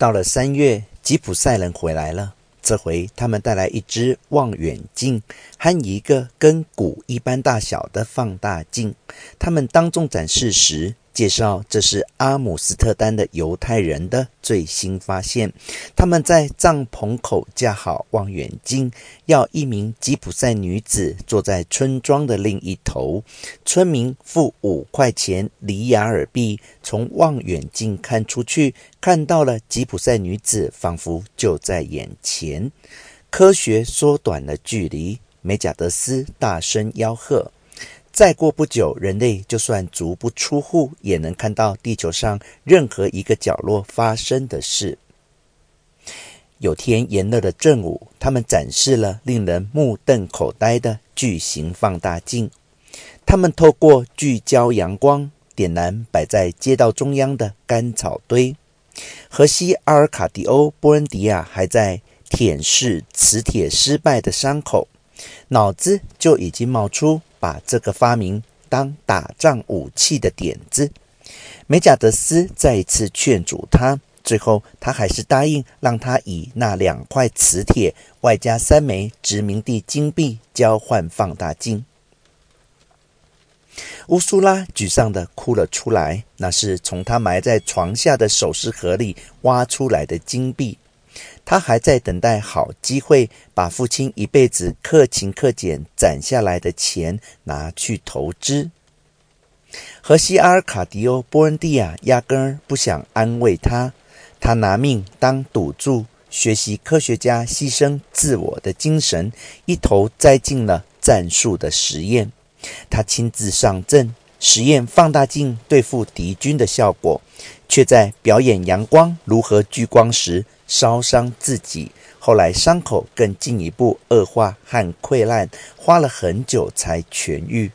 到了三月，吉普赛人回来了。这回他们带来一只望远镜和一个跟鼓一般大小的放大镜。他们当众展示时，介绍这是阿姆斯特丹的犹太人的最新发现。他们在帐篷口架好望远镜，要一名吉普赛女子坐在村庄的另一头。村民付五块钱里亚尔币，从望远镜看出去，看到了吉普赛女子，仿佛就在眼前。科学缩短了距离，梅贾德斯大声吆喝。再过不久，人类就算足不出户，也能看到地球上任何一个角落发生的事。有天炎热的正午，他们展示了令人目瞪口呆的巨型放大镜。他们透过聚焦阳光，点燃摆在街道中央的干草堆。荷西阿尔卡迪欧·波恩迪亚还在舔舐磁铁失败的伤口，脑子就已经冒出。把这个发明当打仗武器的点子，梅贾德斯再一次劝阻他，最后他还是答应让他以那两块磁铁外加三枚殖民地金币交换放大镜。乌苏拉沮丧地哭了出来，那是从他埋在床下的首饰盒里挖出来的金币。他还在等待好机会，把父亲一辈子克勤克俭攒下来的钱拿去投资。荷西阿尔卡迪欧·波恩蒂亚压根儿不想安慰他，他拿命当赌注，学习科学家牺牲自我的精神，一头栽进了战术的实验。他亲自上阵，实验放大镜对付敌军的效果，却在表演阳光如何聚光时，烧伤自己，后来伤口更进一步恶化和溃烂，花了很久才痊愈。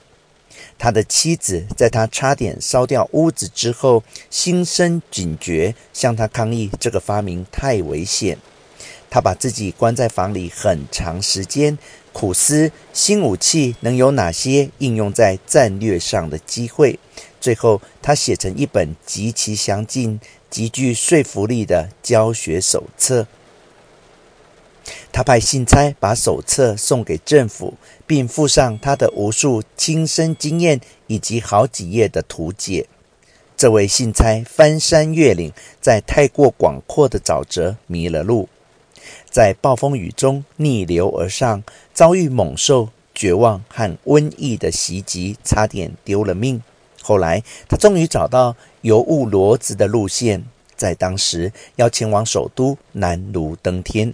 他的妻子在他差点烧掉屋子之后，心生警觉，向他抗议这个发明太危险。他把自己关在房里很长时间，苦思新武器能有哪些应用在战略上的机会。最后，他写成一本极其详尽。极具说服力的教学手册。他派信差把手册送给政府，并附上他的无数亲身经验以及好几页的图解。这位信差翻山越岭，在太过广阔的沼泽迷了路，在暴风雨中逆流而上，遭遇猛兽、绝望和瘟疫的袭击，差点丢了命。后来，他终于找到游物骡子的路线，在当时要前往首都难如登天。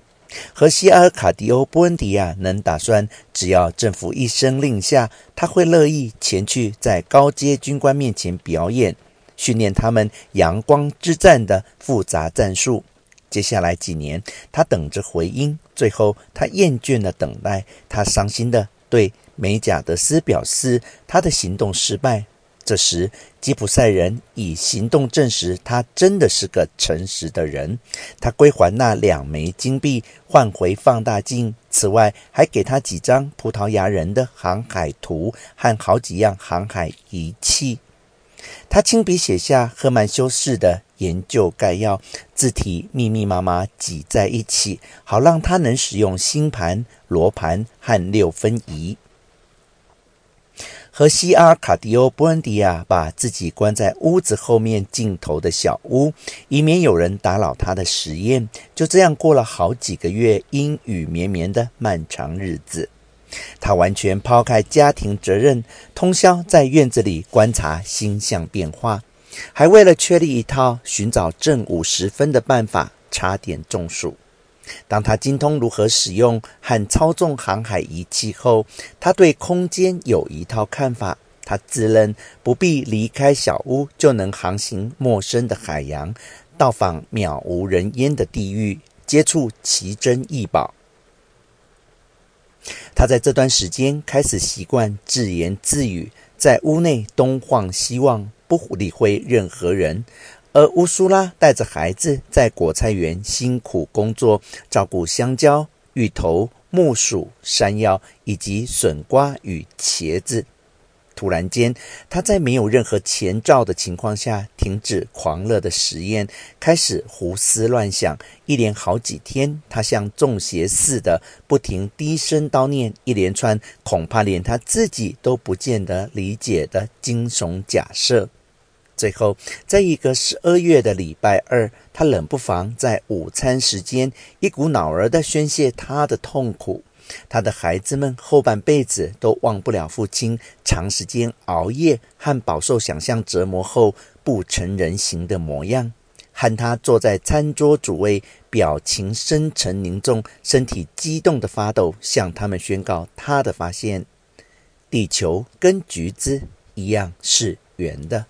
和西阿尔卡迪欧·波恩迪亚能打算，只要政府一声令下，他会乐意前去，在高阶军官面前表演，训练他们阳光之战的复杂战术。接下来几年，他等着回音。最后，他厌倦了等待，他伤心的对梅贾德斯表示，他的行动失败。这时，吉普赛人以行动证实他真的是个诚实的人。他归还那两枚金币，换回放大镜。此外，还给他几张葡萄牙人的航海图和好几样航海仪器。他亲笔写下赫曼修斯的研究概要，字体密密麻麻挤在一起，好让他能使用星盘、罗盘和六分仪。荷西阿卡迪欧·布恩迪亚把自己关在屋子后面尽头的小屋，以免有人打扰他的实验。就这样过了好几个月阴雨绵绵的漫长日子。他完全抛开家庭责任，通宵在院子里观察星象变化，还为了确立一套寻找正午时分的办法，差点中暑。当他精通如何使用和操纵航海仪器后，他对空间有一套看法。他自认不必离开小屋就能航行陌生的海洋，到访渺无人烟的地域，接触奇珍异宝。他在这段时间开始习惯自言自语，在屋内东晃西望，不理会任何人。而乌苏拉带着孩子在果菜园辛苦工作，照顾香蕉、芋头、木薯、山药以及笋瓜与茄子。突然间，他在没有任何前兆的情况下停止狂热的实验，开始胡思乱想。一连好几天，他像中邪似的不停低声叨念一连串恐怕连他自己都不见得理解的惊悚假设。最后，在一个十二月的礼拜二，他冷不防在午餐时间一股脑儿地宣泄他的痛苦。他的孩子们后半辈子都忘不了父亲长时间熬夜和饱受想象折磨后不成人形的模样，和他坐在餐桌主位，表情深沉凝重、身体激动的发抖，向他们宣告他的发现：地球跟橘子一样是圆的。